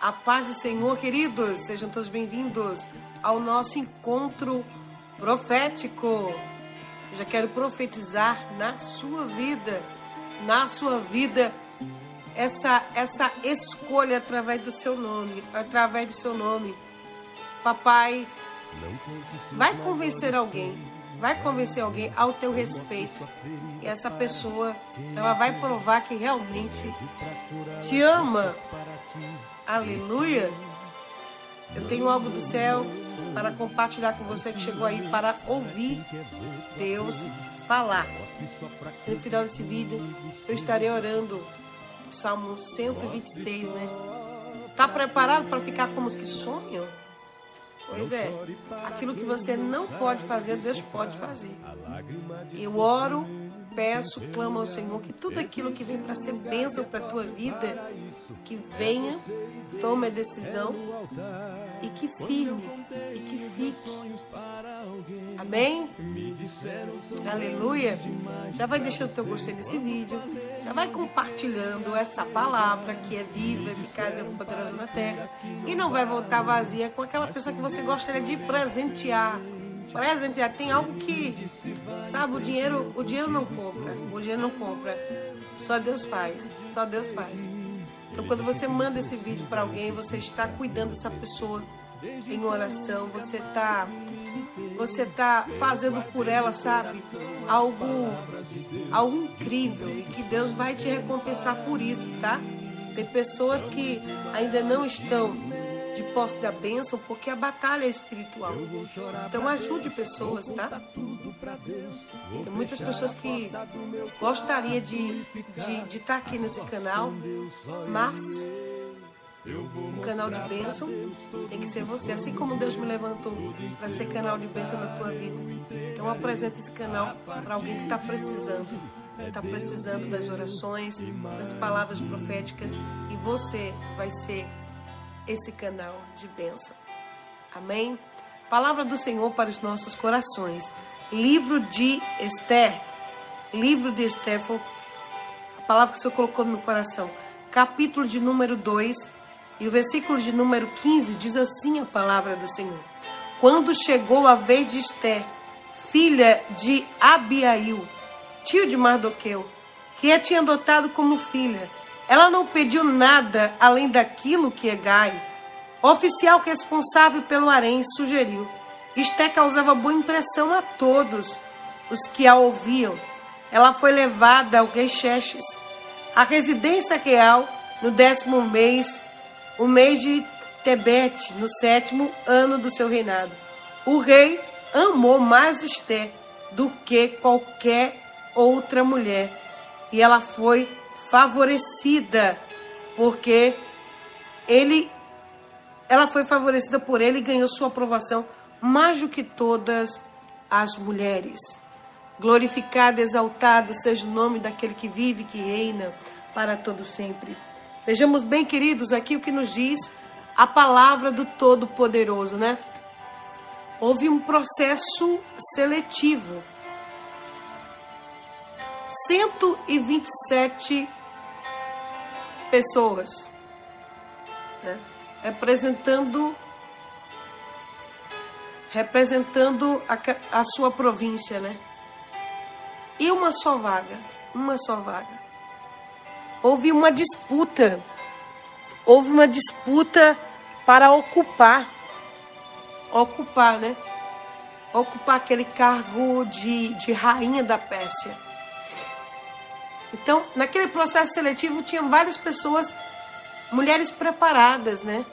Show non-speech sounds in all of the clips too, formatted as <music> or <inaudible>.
A paz do Senhor, queridos, sejam todos bem-vindos ao nosso encontro profético. Eu já quero profetizar na sua vida, na sua vida, essa essa escolha através do seu nome, através do seu nome. Papai, vai convencer alguém, vai convencer alguém ao teu respeito. E essa pessoa, ela vai provar que realmente te ama Aleluia! Eu tenho algo do céu para compartilhar com você que chegou aí para ouvir Deus falar. No final desse vídeo, eu estarei orando Salmo 126, né? Tá preparado para ficar como os que sonham? Pois é, aquilo que você não pode fazer, Deus pode fazer. Eu oro peço, clamo ao Senhor que tudo aquilo que vem para ser bênção para a tua vida, que venha, tome a decisão e que firme e que fique. Amém? Aleluia. Já vai deixando teu gostei nesse vídeo, já vai compartilhando essa palavra que é viva, eficaz e poderosa na terra e não vai voltar vazia com aquela pessoa que você gostaria de presentear presente, tem algo que, sabe, o dinheiro, o dinheiro não compra, o dinheiro não compra. Só Deus faz, só Deus faz. Então quando você manda esse vídeo para alguém, você está cuidando dessa pessoa em oração, você está você tá fazendo por ela, sabe? Algo algo incrível e que Deus vai te recompensar por isso, tá? Tem pessoas que ainda não estão de posse da bênção, porque a batalha é espiritual. Então ajude pessoas, tá? Tem muitas pessoas que gostariam de estar de, de tá aqui nesse canal, mas o canal de bênção. Tem que ser você, assim como Deus me levantou para ser canal de bênção na tua vida. Então apresenta esse canal para alguém que está precisando, está precisando das orações, das palavras proféticas. E você vai ser esse canal de bênção. Amém? Palavra do Senhor para os nossos corações. Livro de Esther. Livro de Esther a palavra que o Senhor colocou no meu coração. Capítulo de número 2 e o versículo de número 15 diz assim a palavra do Senhor. Quando chegou a vez de Esther, filha de Abiail, tio de Mardoqueu, que a tinha adotado como filha, ela não pediu nada além daquilo que Egai, oficial responsável pelo harém, sugeriu. Esté causava boa impressão a todos os que a ouviam. Ela foi levada ao rei Xerxes, a residência real, no décimo mês, o mês de Tebete, no sétimo ano do seu reinado. O rei amou mais Esté do que qualquer outra mulher, e ela foi favorecida, porque ele ela foi favorecida por ele e ganhou sua aprovação mais do que todas as mulheres. Glorificado, exaltado seja o nome daquele que vive, que reina para todo sempre. Vejamos bem, queridos, aqui o que nos diz a palavra do Todo-Poderoso, né? Houve um processo seletivo. 127 pessoas, né? representando representando a, a sua província, né? E uma só vaga, uma só vaga. Houve uma disputa, houve uma disputa para ocupar, ocupar, né? Ocupar aquele cargo de, de rainha da Pérsia. Então, naquele processo seletivo, tinham várias pessoas, mulheres preparadas, né?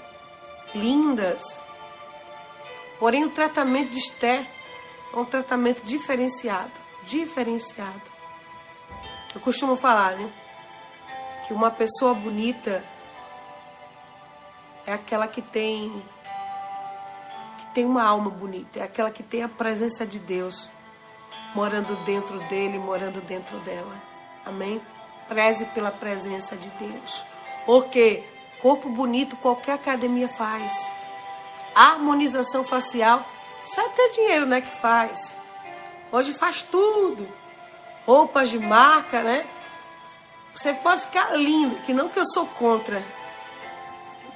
Lindas. Porém, o tratamento de Esther é um tratamento diferenciado. Diferenciado. Eu costumo falar, né? Que uma pessoa bonita é aquela que tem que tem uma alma bonita, é aquela que tem a presença de Deus morando dentro dele, morando dentro dela. Amém? Preze pela presença de Deus. Porque corpo bonito qualquer academia faz. Harmonização facial, só ter dinheiro, né, que faz. Hoje faz tudo. Roupas de marca, né? Você pode ficar lindo, que não que eu sou contra.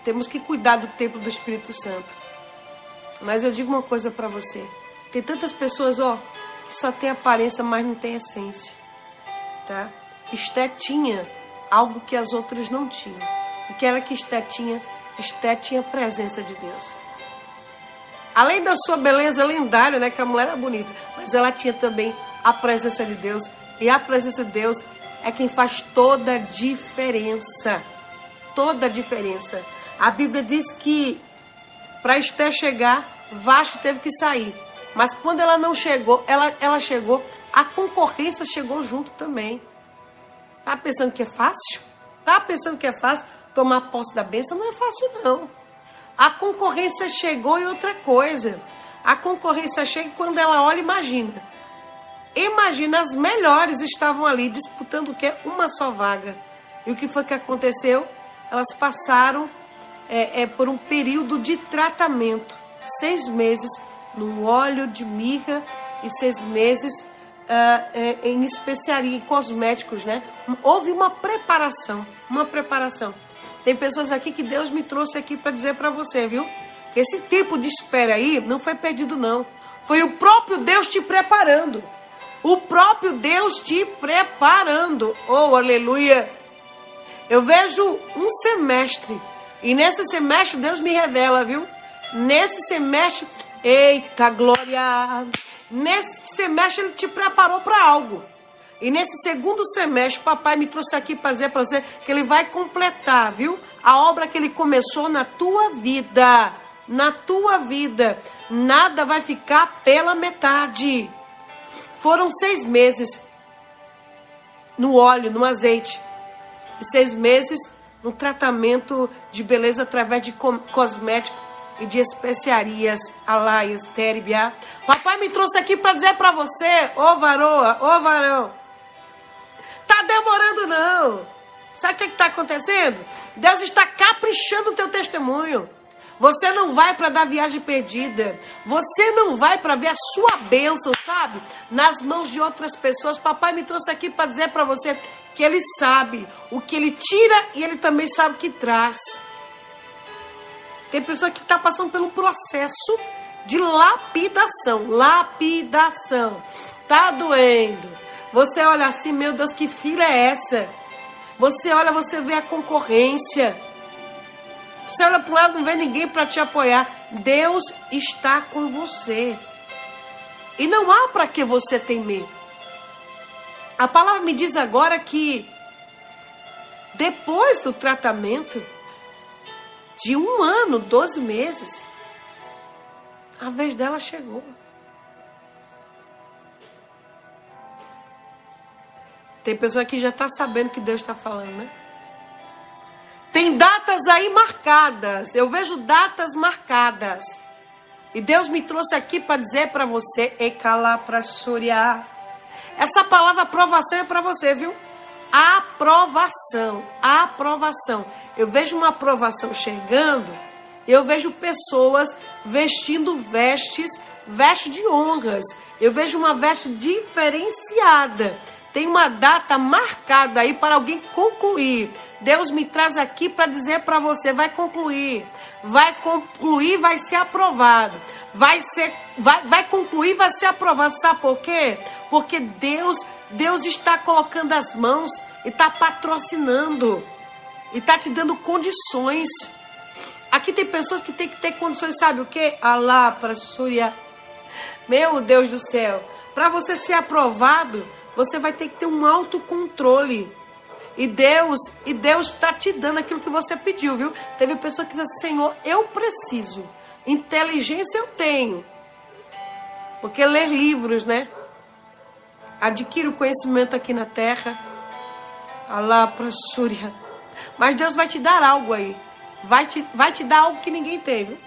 temos que cuidar do templo do Espírito Santo. Mas eu digo uma coisa para você: tem tantas pessoas, ó, que só tem aparência, mas não tem essência, tá? Esté tinha algo que as outras não tinham. O que era que Esté tinha? Esté tinha a presença de Deus. Além da sua beleza lendária, né, que a mulher era bonita, mas ela tinha também a presença de Deus. E a presença de Deus é quem faz toda a diferença. Toda a diferença. A Bíblia diz que para Esther chegar, Vasto teve que sair. Mas quando ela não chegou, ela, ela chegou, a concorrência chegou junto também. Tá pensando que é fácil? Tá pensando que é fácil tomar posse da bênção? Não é fácil, não. A concorrência chegou e outra coisa. A concorrência chega quando ela olha, imagina. Imagina, as melhores estavam ali disputando o quê? Uma só vaga. E o que foi que aconteceu? Elas passaram é, é, por um período de tratamento. Seis meses no óleo de mirra e seis meses uh, em especiaria, em cosméticos, né? Houve uma preparação, uma preparação. Tem pessoas aqui que Deus me trouxe aqui para dizer para você, viu? Esse tempo de espera aí não foi pedido, não. Foi o próprio Deus te preparando. O próprio Deus te preparando. Oh, aleluia! Eu vejo um semestre. E nesse semestre Deus me revela, viu? Nesse semestre, eita glória! Nesse semestre Ele te preparou para algo. E nesse segundo semestre, papai me trouxe aqui para dizer para você que ele vai completar, viu? A obra que ele começou na tua vida. Na tua vida. Nada vai ficar pela metade. Foram seis meses no óleo, no azeite. E seis meses no tratamento de beleza através de cosmético e de especiarias, alá, estéribia. Papai me trouxe aqui para dizer para você, ô varoa, ô varão, Tá demorando, não. Sabe o que está acontecendo? Deus está caprichando o teu testemunho. Você não vai para dar viagem perdida. Você não vai para ver a sua bênção, sabe? Nas mãos de outras pessoas. Papai me trouxe aqui para dizer para você que ele sabe o que ele tira e ele também sabe o que traz. Tem pessoa que está passando pelo processo de lapidação. Lapidação. Tá doendo você olha assim, meu Deus, que filha é essa? Você olha, você vê a concorrência. Você olha para o lado, não vê ninguém para te apoiar. Deus está com você. E não há para que você temer. A palavra me diz agora que depois do tratamento de um ano, 12 meses, a vez dela chegou. Tem pessoa que já está sabendo que Deus está falando, né? Tem datas aí marcadas. Eu vejo datas marcadas. E Deus me trouxe aqui para dizer para você, para suriar. Essa palavra aprovação é para você, viu? Aprovação, aprovação. Eu vejo uma aprovação chegando. Eu vejo pessoas vestindo vestes, vestes de honras. Eu vejo uma veste diferenciada tem uma data marcada aí para alguém concluir. Deus me traz aqui para dizer para você, vai concluir. Vai concluir, vai ser aprovado. Vai ser vai, vai concluir, vai ser aprovado. Sabe por quê? Porque Deus, Deus está colocando as mãos e está patrocinando. E está te dando condições. Aqui tem pessoas que têm que ter condições, sabe o quê? Alá para Súria. Meu Deus do céu. Para você ser aprovado, você vai ter que ter um autocontrole. E Deus, e Deus está te dando aquilo que você pediu, viu? Teve pessoa que disse assim, Senhor, eu preciso. Inteligência eu tenho. Porque ler livros, né? Adquire o conhecimento aqui na terra. Alá para Súria. Mas Deus vai te dar algo aí. Vai te, vai te dar algo que ninguém tem?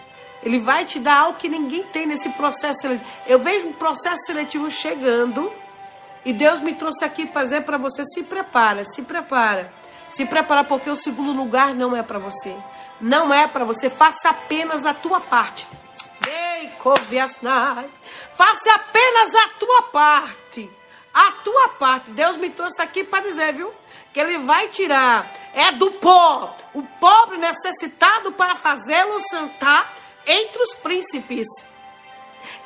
Ele vai te dar algo que ninguém tem nesse processo seletivo. Eu vejo um processo seletivo chegando e Deus me trouxe aqui para dizer para você: se prepara, se prepara. Se prepara porque o segundo lugar não é para você. Não é para você. Faça apenas a tua parte. Faça apenas a tua parte. A tua parte. Deus me trouxe aqui para dizer, viu? Que Ele vai tirar. É do pó. O pobre necessitado para fazê-lo sentar entre os príncipes.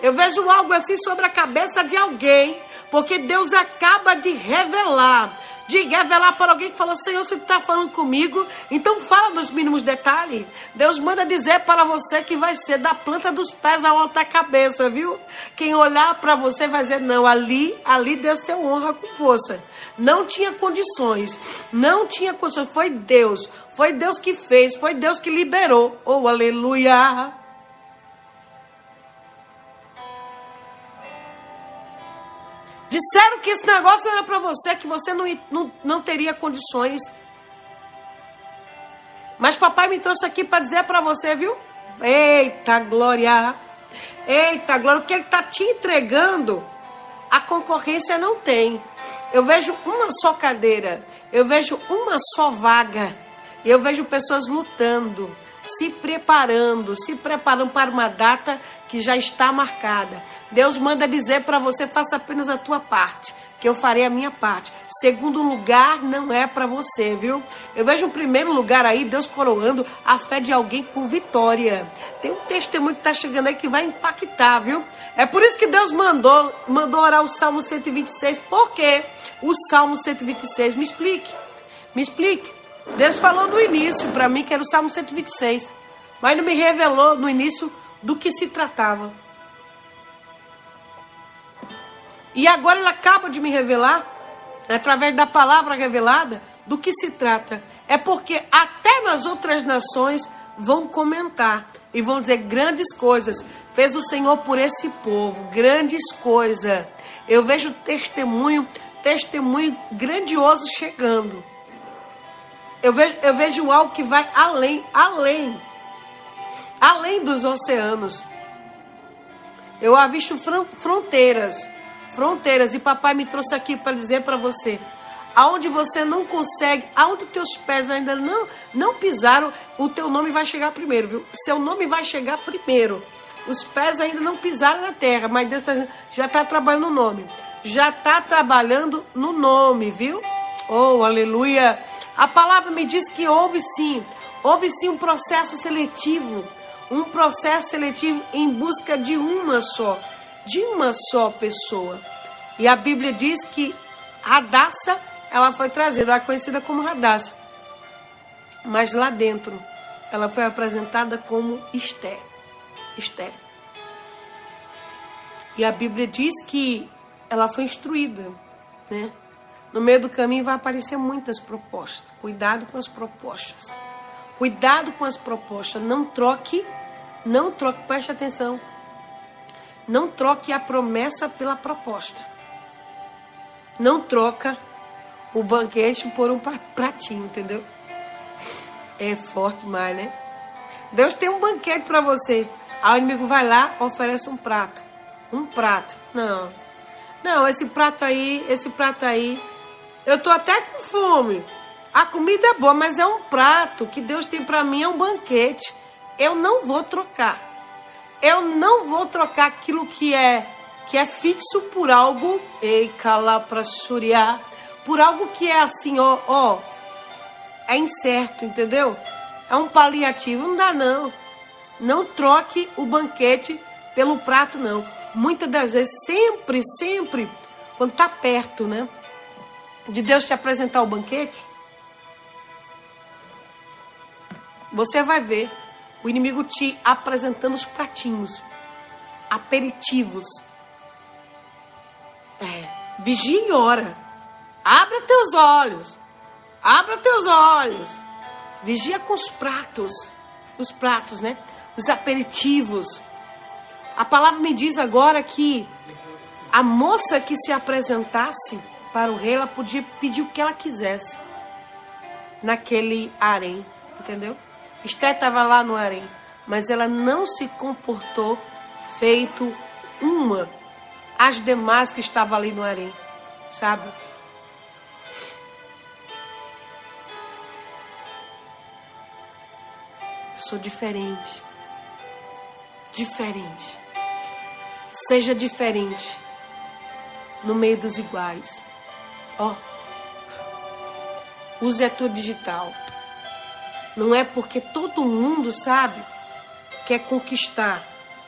Eu vejo algo assim sobre a cabeça de alguém, porque Deus acaba de revelar de revelar para alguém que falou: Senhor, se tu está falando comigo, então fala dos mínimos detalhes. Deus manda dizer para você que vai ser da planta dos pés ao alto da cabeça, viu? Quem olhar para você vai dizer: Não, ali, ali Deus seu honra com força. Não tinha condições, não tinha condições. Foi Deus, foi Deus que fez, foi Deus que liberou. Oh, aleluia! Disseram que esse negócio era para você, que você não, não, não teria condições. Mas papai me trouxe aqui para dizer para você, viu? Eita glória! Eita glória! O que ele está te entregando, a concorrência não tem. Eu vejo uma só cadeira, eu vejo uma só vaga, eu vejo pessoas lutando se preparando, se preparando para uma data que já está marcada. Deus manda dizer para você: faça apenas a tua parte, que eu farei a minha parte. Segundo lugar não é para você, viu? Eu vejo um primeiro lugar aí, Deus coroando a fé de alguém com vitória. Tem um testemunho que está chegando aí que vai impactar, viu? É por isso que Deus mandou, mandou orar o Salmo 126. Por quê? O Salmo 126, me explique. Me explique. Deus falou no início para mim que era o Salmo 126, mas não me revelou no início do que se tratava. E agora ele acaba de me revelar, através da palavra revelada, do que se trata. É porque até nas outras nações vão comentar e vão dizer grandes coisas. Fez o Senhor por esse povo, grandes coisas. Eu vejo testemunho, testemunho grandioso chegando. Eu vejo, eu vejo algo que vai além, além, além dos oceanos. Eu avisto fronteiras, fronteiras. E papai me trouxe aqui para dizer para você, aonde você não consegue, aonde teus pés ainda não, não pisaram, o teu nome vai chegar primeiro, viu? Seu nome vai chegar primeiro. Os pés ainda não pisaram na terra, mas Deus tá, já está trabalhando no nome. Já está trabalhando no nome, viu? Oh, aleluia! A palavra me diz que houve sim, houve sim um processo seletivo, um processo seletivo em busca de uma só, de uma só pessoa. E a Bíblia diz que Radassa, ela foi trazida, ela é conhecida como Radassa. Mas lá dentro, ela foi apresentada como Esther. Esther. E a Bíblia diz que ela foi instruída, né? No meio do caminho vai aparecer muitas propostas. Cuidado com as propostas. Cuidado com as propostas. Não troque, não troque, preste atenção. Não troque a promessa pela proposta. Não troca o banquete por um pratinho, entendeu? É forte demais, né? Deus tem um banquete para você. Aí o inimigo vai lá, oferece um prato. Um prato. Não. Não, esse prato aí, esse prato aí eu tô até com fome. A comida é boa, mas é um prato que Deus tem para mim, é um banquete. Eu não vou trocar. Eu não vou trocar aquilo que é que é fixo por algo, ei, cala para suriar, por algo que é assim, ó, ó, é incerto, entendeu? É um paliativo, não dá não. Não troque o banquete pelo prato não. Muitas das vezes, sempre, sempre, quando tá perto, né? De Deus te apresentar o banquete, você vai ver o inimigo te apresentando os pratinhos, aperitivos. É, vigia e ora. Abra teus olhos. Abra teus olhos. Vigia com os pratos. Os pratos, né? Os aperitivos. A palavra me diz agora que a moça que se apresentasse para o rei, ela podia pedir o que ela quisesse naquele harém, entendeu? Esther estava lá no harém, mas ela não se comportou feito uma as demais que estavam ali no harém, sabe? Sou diferente. Diferente. Seja diferente. no meio dos iguais. Ó, use a tua digital. Não é porque todo mundo sabe quer conquistar,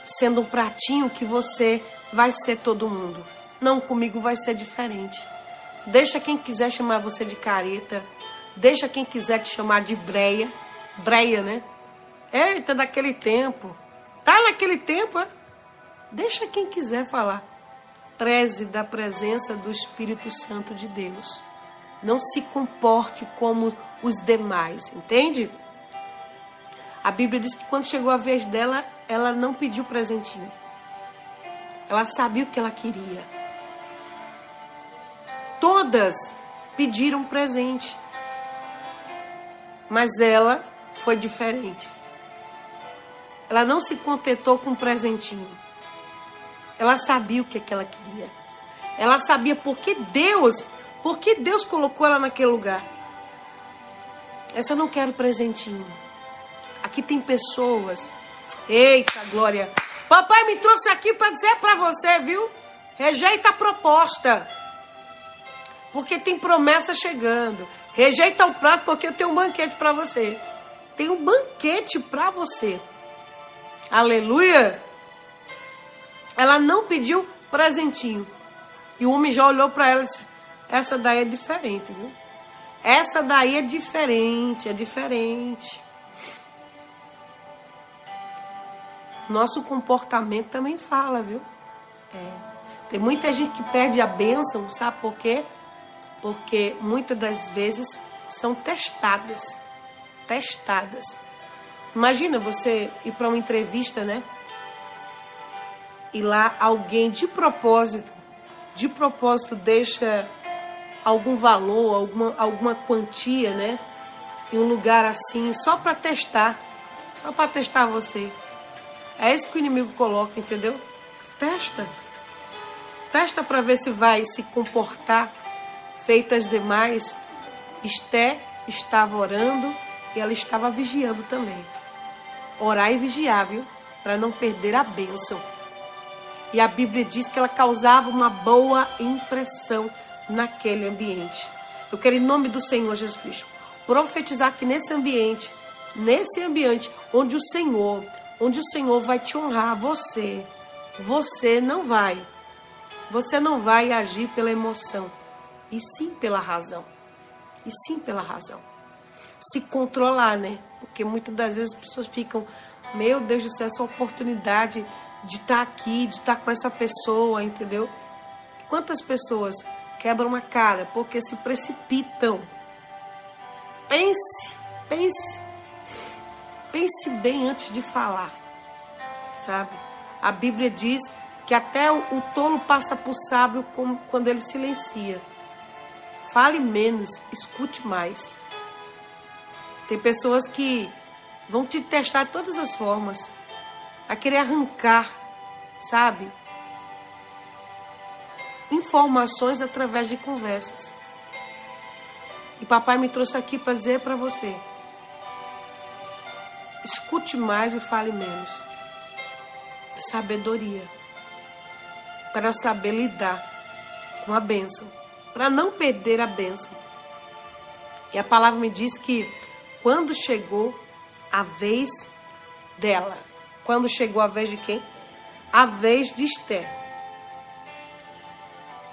sendo um pratinho que você vai ser todo mundo. Não, comigo vai ser diferente. Deixa quem quiser chamar você de careta, deixa quem quiser te chamar de breia, breia, né? Eita, daquele tempo. Tá naquele tempo, é? Deixa quem quiser falar. Preze da presença do Espírito Santo de Deus. Não se comporte como os demais, entende? A Bíblia diz que quando chegou a vez dela, ela não pediu presentinho. Ela sabia o que ela queria. Todas pediram presente. Mas ela foi diferente. Ela não se contentou com um presentinho. Ela sabia o que, é que ela queria. Ela sabia por que Deus, por que Deus colocou ela naquele lugar. Essa eu não quero presentinho. Aqui tem pessoas. Eita, Glória. Papai me trouxe aqui para dizer para você, viu? Rejeita a proposta. Porque tem promessa chegando. Rejeita o prato porque eu tenho um banquete para você. Tem um banquete para você. Aleluia! Ela não pediu presentinho. E o homem já olhou para ela e disse: Essa daí é diferente, viu? Essa daí é diferente, é diferente. Nosso comportamento também fala, viu? É. Tem muita gente que perde a bênção, sabe por quê? Porque muitas das vezes são testadas. Testadas. Imagina você ir para uma entrevista, né? E lá alguém de propósito, de propósito deixa algum valor, alguma, alguma quantia, né? Em um lugar assim, só para testar, só para testar você. É isso que o inimigo coloca, entendeu? Testa. Testa para ver se vai se comportar feitas demais. Esté estava orando e ela estava vigiando também. Orar e vigiar, viu? Para não perder a bênção. E a Bíblia diz que ela causava uma boa impressão naquele ambiente. Eu quero, em nome do Senhor Jesus Cristo, profetizar que nesse ambiente, nesse ambiente onde o Senhor, onde o Senhor vai te honrar, você, você não vai, você não vai agir pela emoção, e sim pela razão. E sim pela razão se controlar, né? Porque muitas das vezes as pessoas ficam, meu Deus do céu, essa oportunidade de estar tá aqui, de estar tá com essa pessoa, entendeu? Quantas pessoas quebram a cara porque se precipitam? Pense, pense, pense bem antes de falar, sabe? A Bíblia diz que até o, o tolo passa por sábio quando ele silencia. Fale menos, escute mais. Tem pessoas que vão te testar de todas as formas, a querer arrancar, sabe? Informações através de conversas. E papai me trouxe aqui para dizer para você: escute mais e fale menos. Sabedoria. Para saber lidar com a bênção. Para não perder a bênção. E a palavra me diz que quando chegou a vez dela. Quando chegou a vez de quem? A vez de Esther.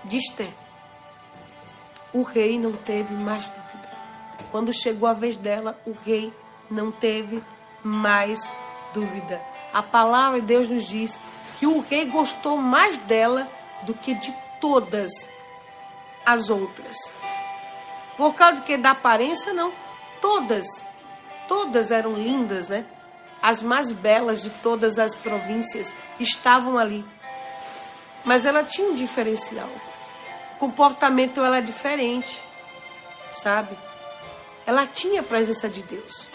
De Esther. O rei não teve mais dúvida. Quando chegou a vez dela, o rei não teve mais dúvida. A palavra de Deus nos diz que o rei gostou mais dela do que de todas as outras. Por causa de que da aparência, não todas, todas eram lindas, né? As mais belas de todas as províncias estavam ali. Mas ela tinha um diferencial. O comportamento ela é diferente, sabe? Ela tinha a presença de Deus.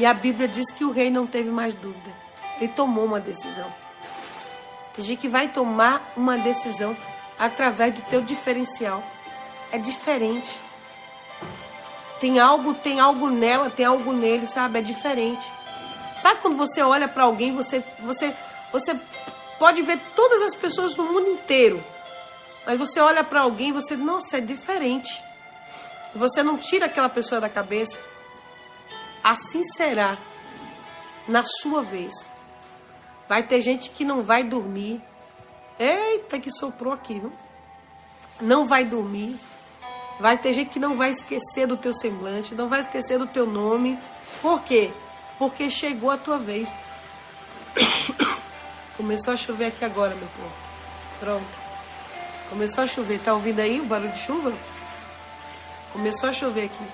E a Bíblia diz que o rei não teve mais dúvida. Ele tomou uma decisão. Tem gente que vai tomar uma decisão através do teu diferencial. É diferente. Tem algo, tem algo nela, tem algo nele, sabe? É diferente. Sabe quando você olha para alguém, você, você, você pode ver todas as pessoas no mundo inteiro, Mas você olha para alguém e você, nossa, é diferente. Você não tira aquela pessoa da cabeça. Assim será na sua vez. Vai ter gente que não vai dormir. Eita, que soprou aqui, viu? Não vai dormir. Vai ter gente que não vai esquecer do teu semblante, não vai esquecer do teu nome. Por quê? Porque chegou a tua vez. <coughs> Começou a chover aqui agora, meu povo. Pronto. Começou a chover. Tá ouvindo aí o barulho de chuva? Começou a chover aqui.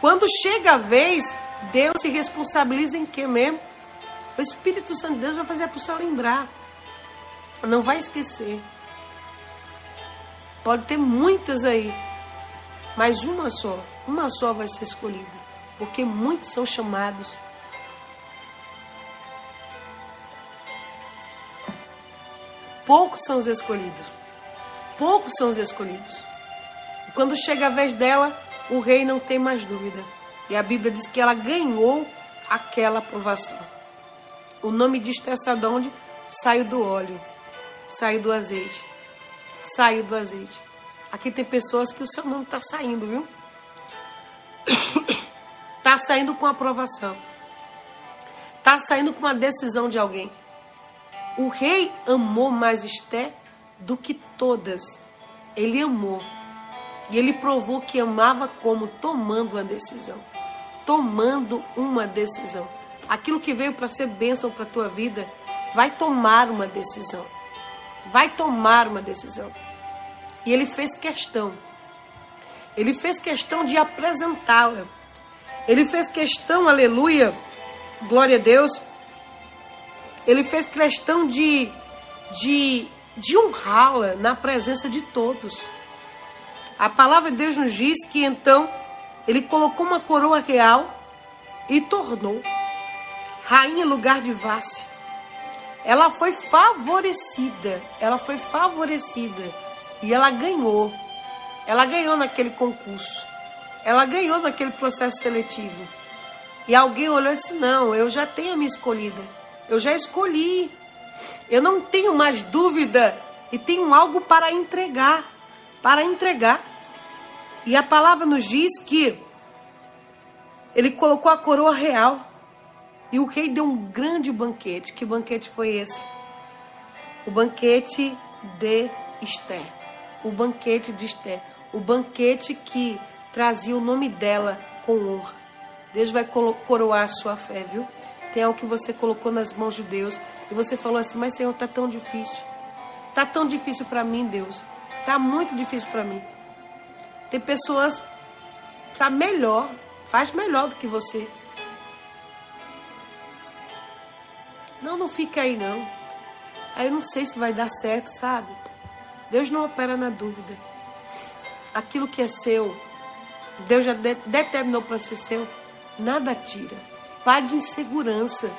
Quando chega a vez, Deus se responsabiliza em quê mesmo? O Espírito Santo de Deus vai fazer a pessoa lembrar. Não vai esquecer. Pode ter muitas aí, mas uma só, uma só vai ser escolhida, porque muitos são chamados. Poucos são os escolhidos. Poucos são os escolhidos. E quando chega a vez dela, o rei não tem mais dúvida. E a Bíblia diz que ela ganhou aquela aprovação. O nome sabe de onde? Saiu do óleo, saiu do azeite, saiu do azeite. Aqui tem pessoas que o seu nome está saindo, viu? Está <coughs> saindo com aprovação. Está saindo com uma decisão de alguém. O rei amou mais Esther do que todas. Ele amou. E ele provou que amava como tomando uma decisão. Tomando uma decisão. Aquilo que veio para ser bênção para a tua vida, vai tomar uma decisão. Vai tomar uma decisão. E ele fez questão. Ele fez questão de apresentá-la. Ele fez questão, aleluia, glória a Deus. Ele fez questão de, de, de honrá-la na presença de todos. A palavra de Deus nos diz que então ele colocou uma coroa real e tornou rainha lugar de Vácia. Ela foi favorecida, ela foi favorecida e ela ganhou. Ela ganhou naquele concurso. Ela ganhou naquele processo seletivo. E alguém olhou e disse: Não, eu já tenho a minha escolhida. Eu já escolhi. Eu não tenho mais dúvida e tenho algo para entregar. Para entregar. E a palavra nos diz que ele colocou a coroa real. E o rei deu um grande banquete. Que banquete foi esse? O banquete de Esther o banquete de Esther, o banquete que trazia o nome dela com honra. Deus vai coroar a sua fé, viu? Tem algo que você colocou nas mãos de Deus e você falou assim: Mas Senhor, tá tão difícil. Tá tão difícil para mim, Deus. Tá muito difícil para mim. Tem pessoas, sabe, melhor, faz melhor do que você. Não, não fica aí não. Aí eu não sei se vai dar certo, sabe? Deus não opera na dúvida. Aquilo que é seu, Deus já de determinou para ser seu, nada tira. Pare de insegurança.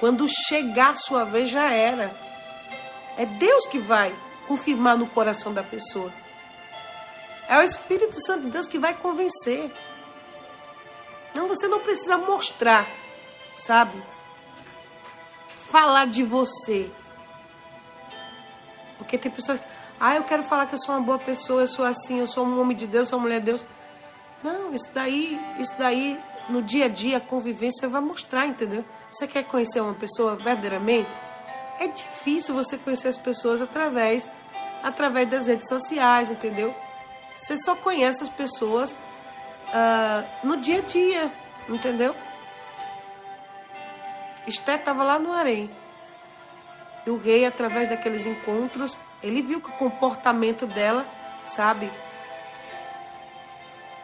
Quando chegar a sua vez, já era. É Deus que vai confirmar no coração da pessoa. É o Espírito Santo de Deus que vai convencer. Não, você não precisa mostrar, sabe? Falar de você. Porque tem pessoas que, ah, eu quero falar que eu sou uma boa pessoa, eu sou assim, eu sou um homem de Deus, eu sou uma mulher de Deus. Não, isso daí, isso daí, no dia a dia, a convivência vai mostrar, entendeu? Você quer conhecer uma pessoa verdadeiramente? É difícil você conhecer as pessoas através, através das redes sociais, entendeu? Você só conhece as pessoas uh, no dia a dia, entendeu? Esté estava lá no harém. E o rei, através daqueles encontros, ele viu que o comportamento dela, sabe,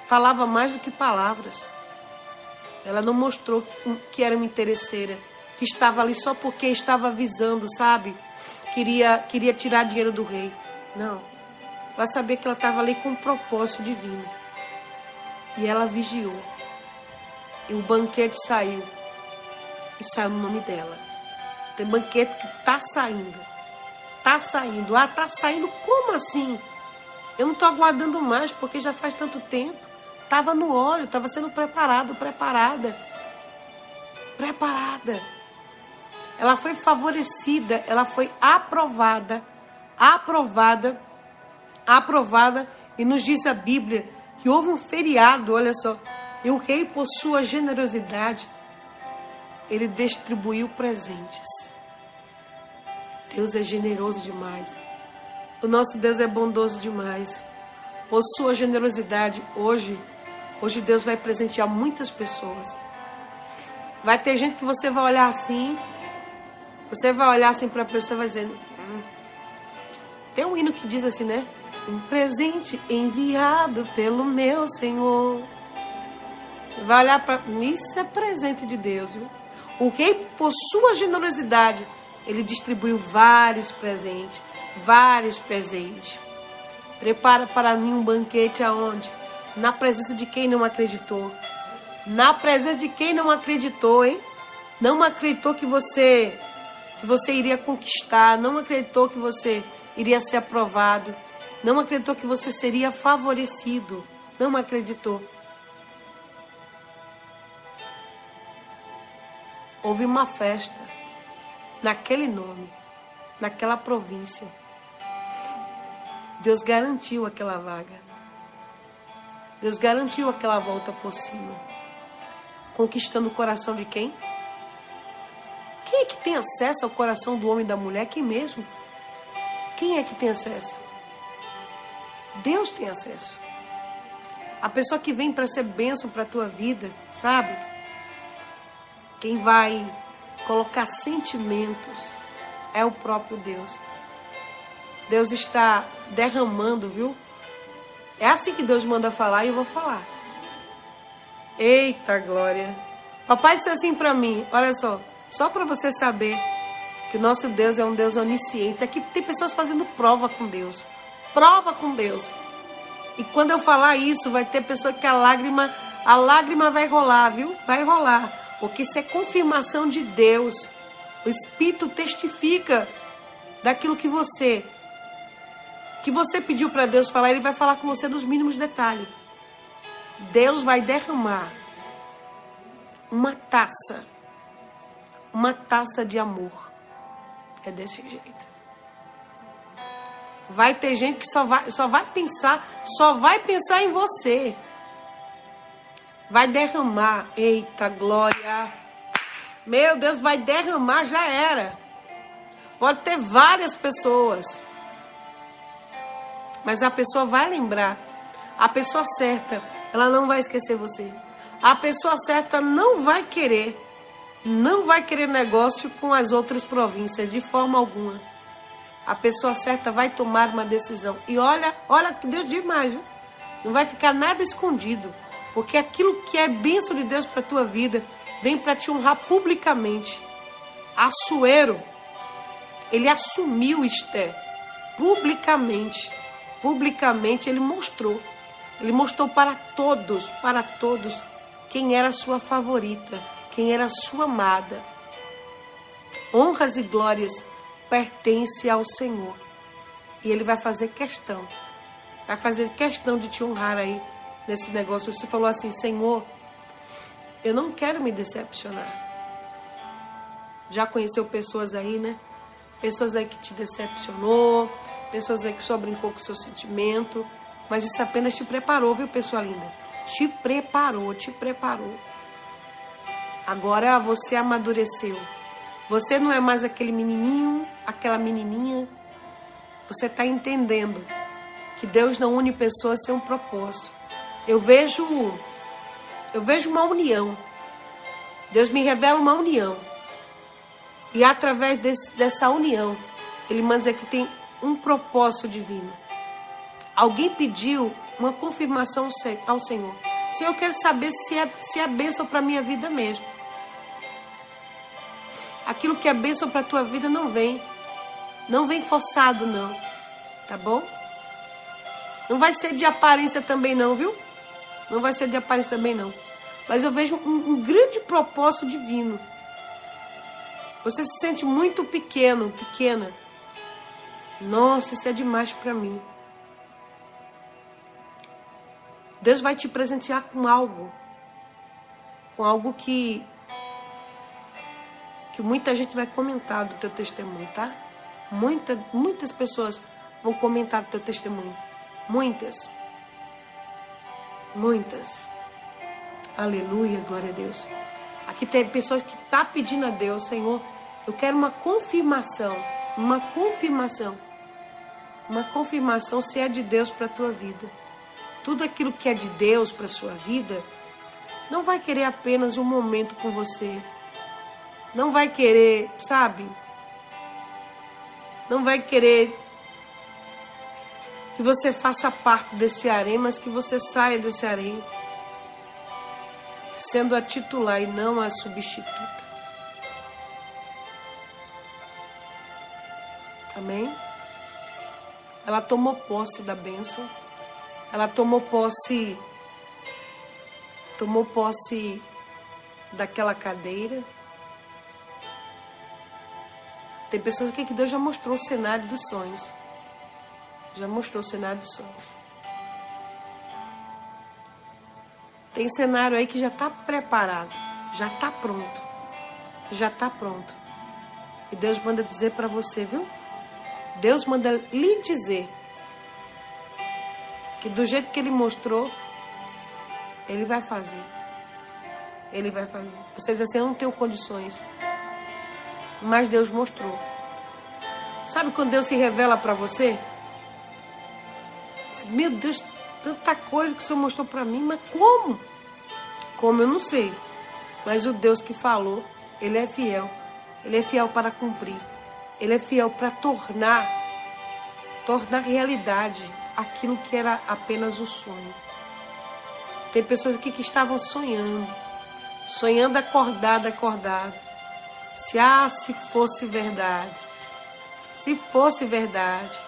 falava mais do que palavras. Ela não mostrou que era uma interesseira, que estava ali só porque estava avisando, sabe? Queria, queria tirar dinheiro do rei. Não. Ela sabia que ela estava ali com um propósito divino. E ela vigiou. E o banquete saiu. E saiu no nome dela. Tem banquete que tá saindo. Tá saindo. Ah, tá saindo. Como assim? Eu não tô aguardando mais, porque já faz tanto tempo. Tava no óleo, tava sendo preparado, preparada. Preparada. Ela foi favorecida, ela foi aprovada, aprovada aprovada. E nos diz a Bíblia que houve um feriado, olha só, e o rei, por sua generosidade, ele distribuiu presentes. Deus é generoso demais. O nosso Deus é bondoso demais. Por sua generosidade, hoje, hoje Deus vai presentear muitas pessoas. Vai ter gente que você vai olhar assim, você vai olhar assim para a pessoa e vai dizendo. Hum. Tem um hino que diz assim, né? Um presente enviado pelo meu Senhor. Você vai olhar para. Isso é presente de Deus, viu? Rei, por sua generosidade, ele distribuiu vários presentes. Vários presentes. Prepara para mim um banquete aonde? Na presença de quem não acreditou. Na presença de quem não acreditou, hein? Não acreditou que você que você iria conquistar, não acreditou que você iria ser aprovado, não acreditou que você seria favorecido, não acreditou. Houve uma festa naquele nome, naquela província. Deus garantiu aquela vaga. Deus garantiu aquela volta por cima. Conquistando o coração de quem? Quem é que tem acesso ao coração do homem e da mulher? Quem mesmo? Quem é que tem acesso? Deus tem acesso. A pessoa que vem para ser bênção para a tua vida, sabe? Quem vai colocar sentimentos é o próprio Deus. Deus está derramando, viu? É assim que Deus manda falar e eu vou falar. Eita glória. Papai disse assim para mim, olha só, só para você saber que o nosso Deus é um Deus onisciente. Aqui tem pessoas fazendo prova com Deus. Prova com Deus. E quando eu falar isso, vai ter pessoa que a lágrima, a lágrima vai rolar, viu? Vai rolar porque isso é confirmação de Deus. O Espírito testifica daquilo que você que você pediu para Deus falar, ele vai falar com você dos mínimos detalhes. Deus vai derramar uma taça, uma taça de amor. É desse jeito. Vai ter gente que só vai, só vai pensar, só vai pensar em você vai derramar. Eita glória! Meu Deus, vai derramar, já era. Pode ter várias pessoas. Mas a pessoa vai lembrar. A pessoa certa, ela não vai esquecer você. A pessoa certa não vai querer, não vai querer negócio com as outras províncias de forma alguma. A pessoa certa vai tomar uma decisão. E olha, olha que Deus diz mais, viu? Não vai ficar nada escondido. Porque aquilo que é bênção de Deus para a tua vida vem para te honrar publicamente. Assuero, ele assumiu Esther publicamente. Publicamente ele mostrou. Ele mostrou para todos, para todos, quem era sua favorita, quem era sua amada. Honras e glórias pertencem ao Senhor. E ele vai fazer questão, vai fazer questão de te honrar aí nesse negócio, você falou assim: Senhor, eu não quero me decepcionar. Já conheceu pessoas aí, né? Pessoas aí que te decepcionou, pessoas aí que só brincou com seu sentimento, mas isso apenas te preparou, viu, pessoa linda? Te preparou, te preparou. Agora você amadureceu. Você não é mais aquele menininho, aquela menininha. Você está entendendo que Deus não une pessoas sem um propósito eu vejo eu vejo uma união. Deus me revela uma união. E através desse, dessa união, ele manda dizer que tem um propósito divino. Alguém pediu uma confirmação ao Senhor. Senhor, eu quero saber se é, se é bênção para a minha vida mesmo. Aquilo que é bênção para a tua vida não vem. Não vem forçado, não. Tá bom? Não vai ser de aparência também, não, viu? Não vai ser de aparência também, não. Mas eu vejo um, um grande propósito divino. Você se sente muito pequeno, pequena. Nossa, isso é demais para mim. Deus vai te presentear com algo. Com algo que que muita gente vai comentar do teu testemunho, tá? Muita, muitas pessoas vão comentar do teu testemunho. Muitas. Muitas. Aleluia, glória a Deus. Aqui tem pessoas que tá pedindo a Deus, Senhor, eu quero uma confirmação. Uma confirmação. Uma confirmação se é de Deus para a tua vida. Tudo aquilo que é de Deus para a sua vida, não vai querer apenas um momento com você. Não vai querer, sabe? Não vai querer que você faça parte desse harém, mas que você saia desse harém sendo a titular e não a substituta. Amém? Ela tomou posse da bênção. Ela tomou posse tomou posse daquela cadeira. Tem pessoas aqui que Deus já mostrou o cenário dos sonhos. Já mostrou o cenário dos sonhos. Tem cenário aí que já está preparado, já está pronto, já está pronto. E Deus manda dizer para você, viu? Deus manda lhe dizer que do jeito que Ele mostrou, Ele vai fazer. Ele vai fazer. Você diz assim, eu não tenho condições. Mas Deus mostrou. Sabe quando Deus se revela para você? Meu Deus, tanta coisa que o Senhor mostrou para mim, mas como? Como eu não sei. Mas o Deus que falou, Ele é fiel. Ele é fiel para cumprir. Ele é fiel para tornar, tornar realidade aquilo que era apenas o sonho. Tem pessoas aqui que estavam sonhando, sonhando acordado, acordado. Se ah, se fosse verdade. Se fosse verdade.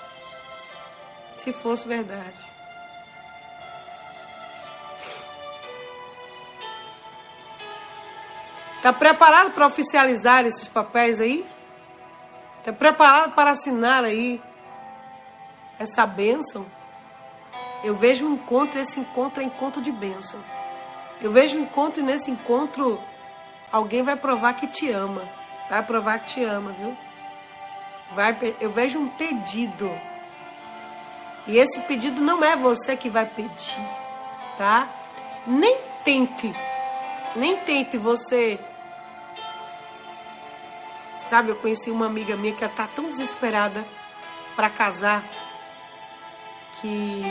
Se fosse verdade. Está preparado para oficializar esses papéis aí? Está preparado para assinar aí essa bênção? Eu vejo um encontro, esse encontro é encontro de bênção. Eu vejo um encontro e nesse encontro alguém vai provar que te ama. Vai provar que te ama, viu? Vai, eu vejo um pedido. E esse pedido não é você que vai pedir, tá? Nem tente, nem tente você Sabe, eu conheci uma amiga minha que está tão desesperada para casar que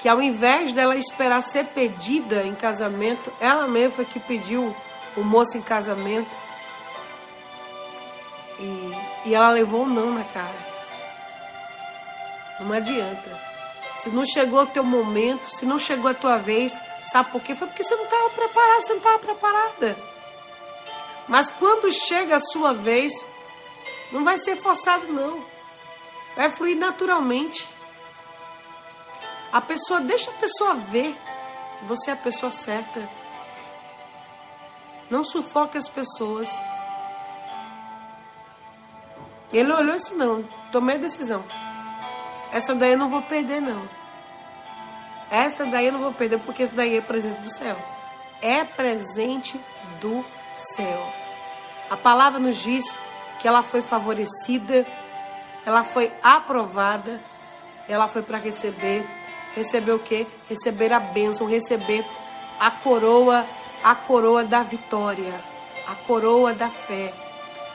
que ao invés dela esperar ser pedida em casamento, ela mesma que pediu o moço em casamento. E, e ela levou um não na cara. Não adianta. Se não chegou o teu momento, se não chegou a tua vez, sabe por quê? Foi porque você não estava preparada, você não estava preparada. Mas quando chega a sua vez, não vai ser forçado, não. Vai fluir naturalmente. A pessoa, deixa a pessoa ver que você é a pessoa certa. Não sufoque as pessoas. Ele olhou e disse: Não, tomei a decisão. Essa daí eu não vou perder, não. Essa daí eu não vou perder, porque essa daí é presente do céu. É presente do céu. A palavra nos diz que ela foi favorecida, ela foi aprovada, ela foi para receber. Receber o quê? Receber a bênção, receber a coroa, a coroa da vitória, a coroa da fé.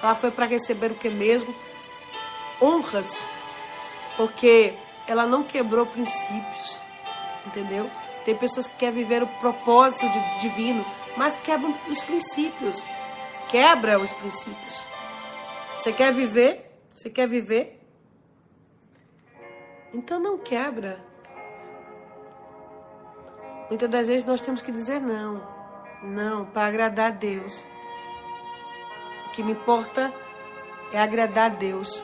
Ela foi para receber o que mesmo? Honras, porque ela não quebrou princípios, entendeu? Tem pessoas que querem viver o propósito divino, mas quebram os princípios quebra os princípios. Você quer viver? Você quer viver? Então não quebra. Muitas das vezes nós temos que dizer não. Não, para agradar a Deus. O que me importa é agradar a Deus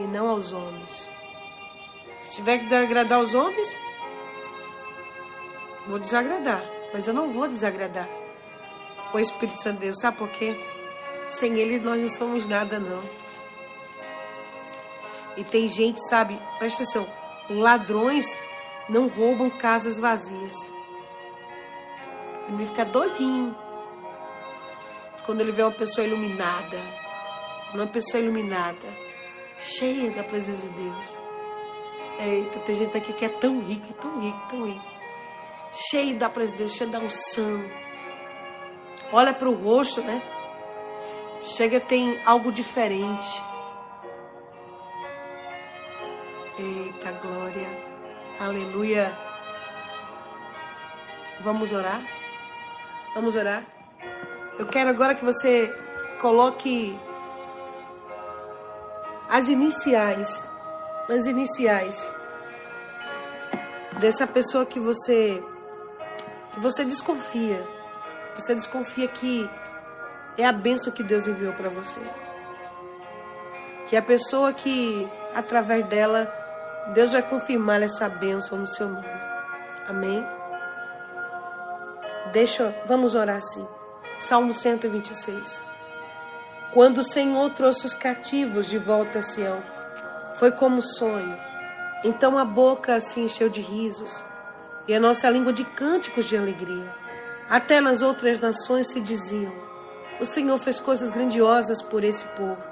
e não aos homens. Se tiver que agradar aos homens, vou desagradar, mas eu não vou desagradar o Espírito Santo de Deus. Sabe por quê? Sem Ele nós não somos nada, não. E tem gente, sabe, presta atenção, ladrões não roubam casas vazias. Ele fica doidinho quando ele vê uma pessoa iluminada. Uma pessoa iluminada. Cheia da presença de Deus. Eita, tem gente aqui que é tão rico, tão rico, tão rico. Cheio da presença de Deus, cheio da unção. Olha para o rosto, né? Chega, tem algo diferente. Eita glória, aleluia. Vamos orar? Vamos orar? Eu quero agora que você coloque as iniciais, as iniciais dessa pessoa que você que você desconfia. Você desconfia que é a bênção que Deus enviou para você. Que a pessoa que através dela Deus vai confirmar essa bênção no seu nome. Amém? Deixa, vamos orar assim. Salmo 126. Quando o Senhor trouxe os cativos de volta a Sião, foi como sonho. Então a boca se encheu de risos e a nossa língua de cânticos de alegria. Até nas outras nações se diziam: O Senhor fez coisas grandiosas por esse povo.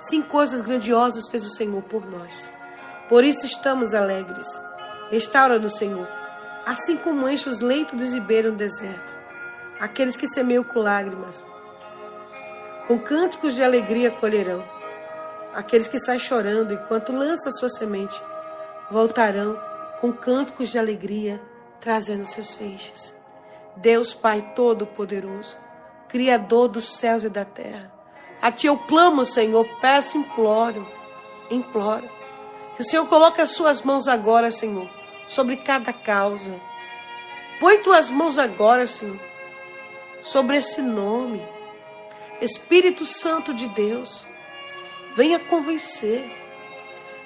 Sim, coisas grandiosas fez o Senhor por nós. Por isso estamos alegres. Restaura-nos, Senhor, assim como enche os leitos de Zibeira no deserto. Aqueles que semeiam com lágrimas, com cânticos de alegria colherão. Aqueles que saem chorando enquanto lançam sua semente, voltarão com cânticos de alegria, trazendo seus feixes. Deus Pai Todo-Poderoso, Criador dos céus e da terra, a Ti eu clamo, Senhor, peço, imploro, imploro que o Senhor coloque as suas mãos agora, Senhor, sobre cada causa. Põe tuas mãos agora, Senhor, sobre esse nome. Espírito Santo de Deus, venha convencer.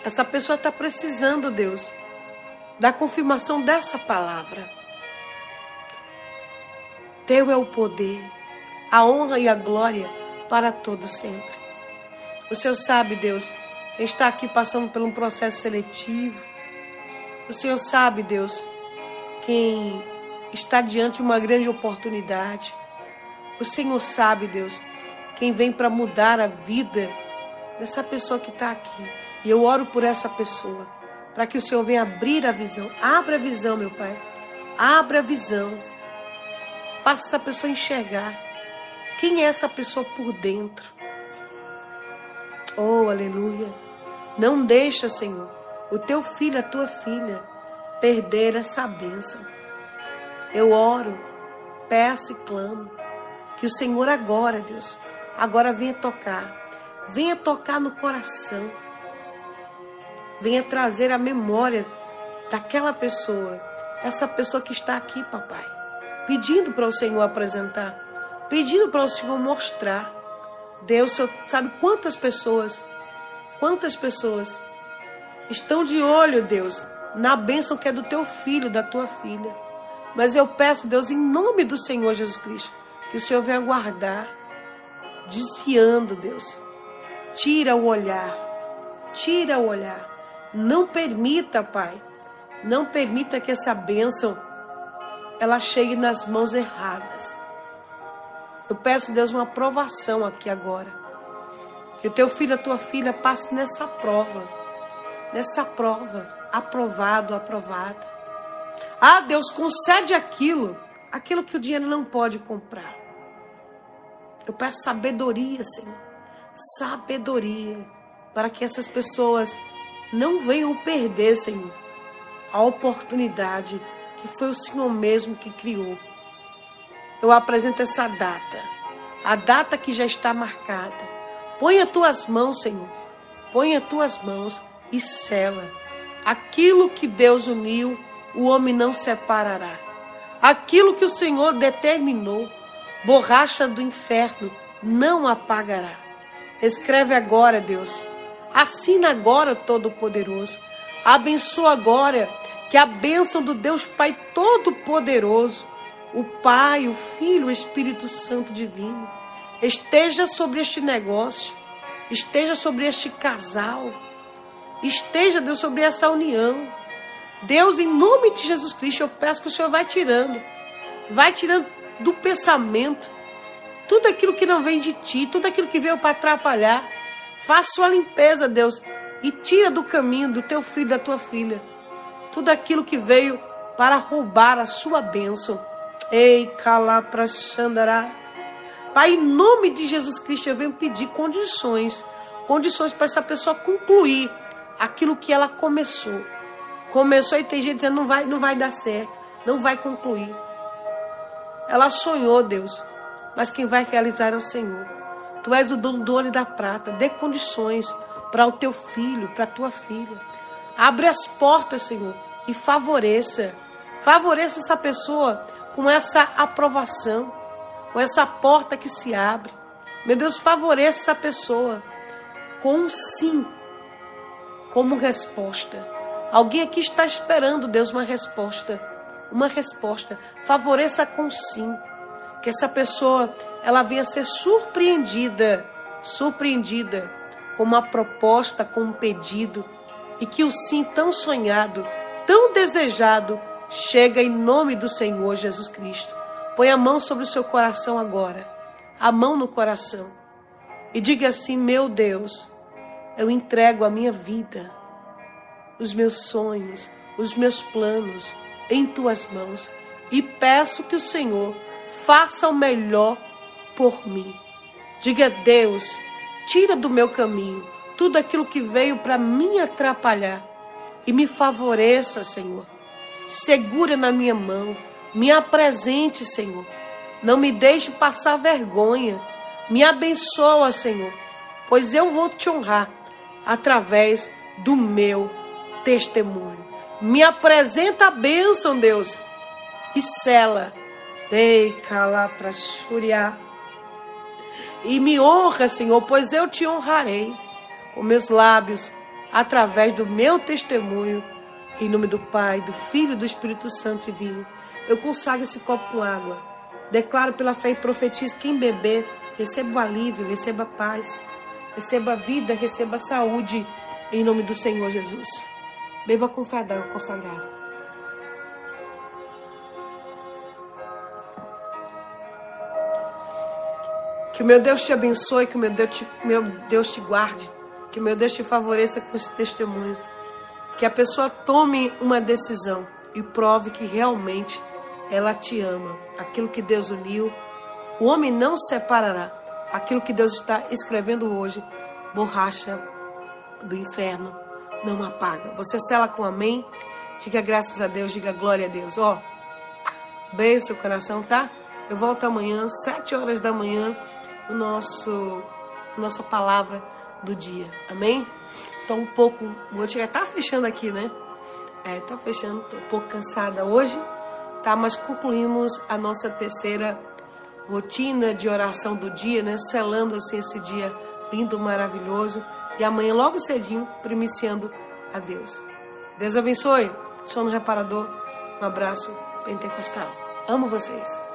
Essa pessoa está precisando, Deus, da confirmação dessa palavra. Teu é o poder, a honra e a glória para todos sempre. O Senhor sabe, Deus, está aqui passando por um processo seletivo. O Senhor sabe, Deus, quem está diante de uma grande oportunidade. O Senhor sabe, Deus, quem vem para mudar a vida dessa pessoa que está aqui. E eu oro por essa pessoa, para que o Senhor venha abrir a visão. Abra a visão, meu Pai. Abra a visão. Faça essa pessoa enxergar quem é essa pessoa por dentro. Oh, aleluia. Não deixa, Senhor, o teu filho, a tua filha, perder essa bênção. Eu oro, peço e clamo que o Senhor agora, Deus, agora venha tocar, venha tocar no coração, venha trazer a memória daquela pessoa, essa pessoa que está aqui, papai, pedindo para o Senhor apresentar, pedindo para o Senhor mostrar. Deus, sabe quantas pessoas Quantas pessoas estão de olho, Deus, na bênção que é do teu filho, da tua filha. Mas eu peço, Deus, em nome do Senhor Jesus Cristo, que o Senhor venha guardar, desviando, Deus. Tira o olhar, tira o olhar. Não permita, Pai, não permita que essa bênção ela chegue nas mãos erradas. Eu peço, Deus, uma aprovação aqui agora. Que o teu filho, a tua filha passe nessa prova. Nessa prova. Aprovado, aprovada. Ah, Deus, concede aquilo. Aquilo que o dinheiro não pode comprar. Eu peço sabedoria, Senhor. Sabedoria. Para que essas pessoas não venham perder, Senhor, a oportunidade que foi o Senhor mesmo que criou. Eu apresento essa data, a data que já está marcada Põe as tuas mãos, Senhor. Põe as tuas mãos e sela. Aquilo que Deus uniu, o homem não separará. Aquilo que o Senhor determinou, borracha do inferno, não apagará. Escreve agora, Deus. Assina agora, Todo-Poderoso. Abençoa agora que a bênção do Deus Pai Todo-Poderoso, o Pai, o Filho, o Espírito Santo Divino, esteja sobre este negócio, esteja sobre este casal, esteja, Deus, sobre essa união. Deus, em nome de Jesus Cristo, eu peço que o Senhor vai tirando, vai tirando do pensamento tudo aquilo que não vem de ti, tudo aquilo que veio para atrapalhar. Faça uma limpeza, Deus, e tira do caminho do teu filho da tua filha tudo aquilo que veio para roubar a sua bênção. Ei, calapra xandará. Pai, em nome de Jesus Cristo, eu venho pedir condições, condições para essa pessoa concluir aquilo que ela começou. Começou e tem gente dizendo não vai, não vai dar certo, não vai concluir. Ela sonhou, Deus, mas quem vai realizar é o Senhor. Tu és o dono do ouro e da prata. Dê condições para o teu filho, para a tua filha. Abre as portas, Senhor, e favoreça. Favoreça essa pessoa com essa aprovação, com essa porta que se abre. Meu Deus, favoreça essa pessoa com um sim como resposta. Alguém aqui está esperando, Deus, uma resposta. Uma resposta. Favoreça com sim. Que essa pessoa ela venha ser surpreendida, surpreendida com uma proposta, com um pedido, e que o sim tão sonhado, tão desejado, chega em nome do Senhor Jesus Cristo. Põe a mão sobre o seu coração agora, a mão no coração, e diga assim: Meu Deus, eu entrego a minha vida, os meus sonhos, os meus planos em tuas mãos e peço que o Senhor faça o melhor por mim. Diga, Deus, tira do meu caminho tudo aquilo que veio para me atrapalhar e me favoreça, Senhor. Segura na minha mão, me apresente, Senhor. Não me deixe passar vergonha. Me abençoa, Senhor, pois eu vou te honrar através do meu testemunho. Me apresenta a bênção, Deus, e sela. Dei cala para churiar. E me honra, Senhor, pois eu te honrarei com meus lábios, através do meu testemunho. Em nome do Pai, do Filho e do Espírito Santo e vinho. Eu consagro esse copo com água. Declaro pela fé e profetizo: quem beber, receba o alívio, receba a paz, receba a vida, receba a saúde. Em nome do Senhor Jesus. Beba com fé d'água consagrada. Que o meu Deus te abençoe, que o meu Deus te, meu Deus te guarde, que o meu Deus te favoreça com esse testemunho. Que a pessoa tome uma decisão e prove que realmente ela te ama. Aquilo que Deus uniu, o homem não separará. Aquilo que Deus está escrevendo hoje, borracha do inferno não apaga. Você sela com amém. Diga graças a Deus, diga glória a Deus. Ó, beijo seu coração, tá? Eu volto amanhã, sete horas da manhã o nosso nossa palavra do dia. Amém? Tô um pouco, vou chegar, tá fechando aqui, né? É, tá fechando, tô um pouco cansada hoje, tá? Mas concluímos a nossa terceira rotina de oração do dia, né? Selando assim esse dia lindo, maravilhoso. E amanhã, logo cedinho, primiciando a Deus. Deus abençoe. Sono reparador. Um abraço pentecostal. Amo vocês.